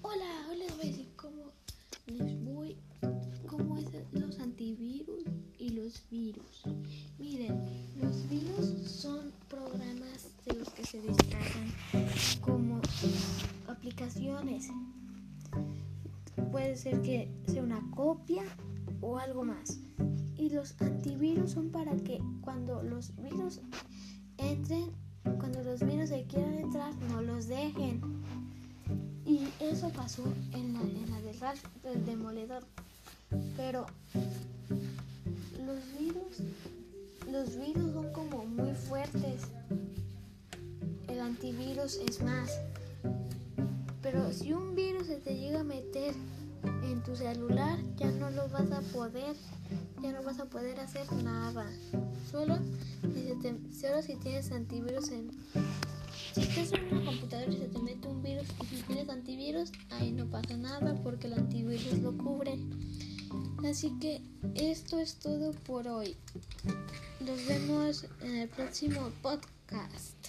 Hola, hoy les voy a decir cómo les voy, cómo es los antivirus y los virus. Miren, los virus son programas de los que se descargan como aplicaciones. Puede ser que sea una copia o algo más. Y los antivirus son para que cuando los virus entren, cuando los virus se quieran entrar, no los dejen. Eso pasó en la, en la del, del demoledor. Pero los virus, los virus son como muy fuertes. El antivirus es más. Pero si un virus se te llega a meter en tu celular, ya no lo vas a poder, ya no vas a poder hacer nada. Solo si, solo si tienes antivirus en si estás en una computadora y se te nada porque la antigüedad lo cubre. Así que esto es todo por hoy. Nos vemos en el próximo podcast.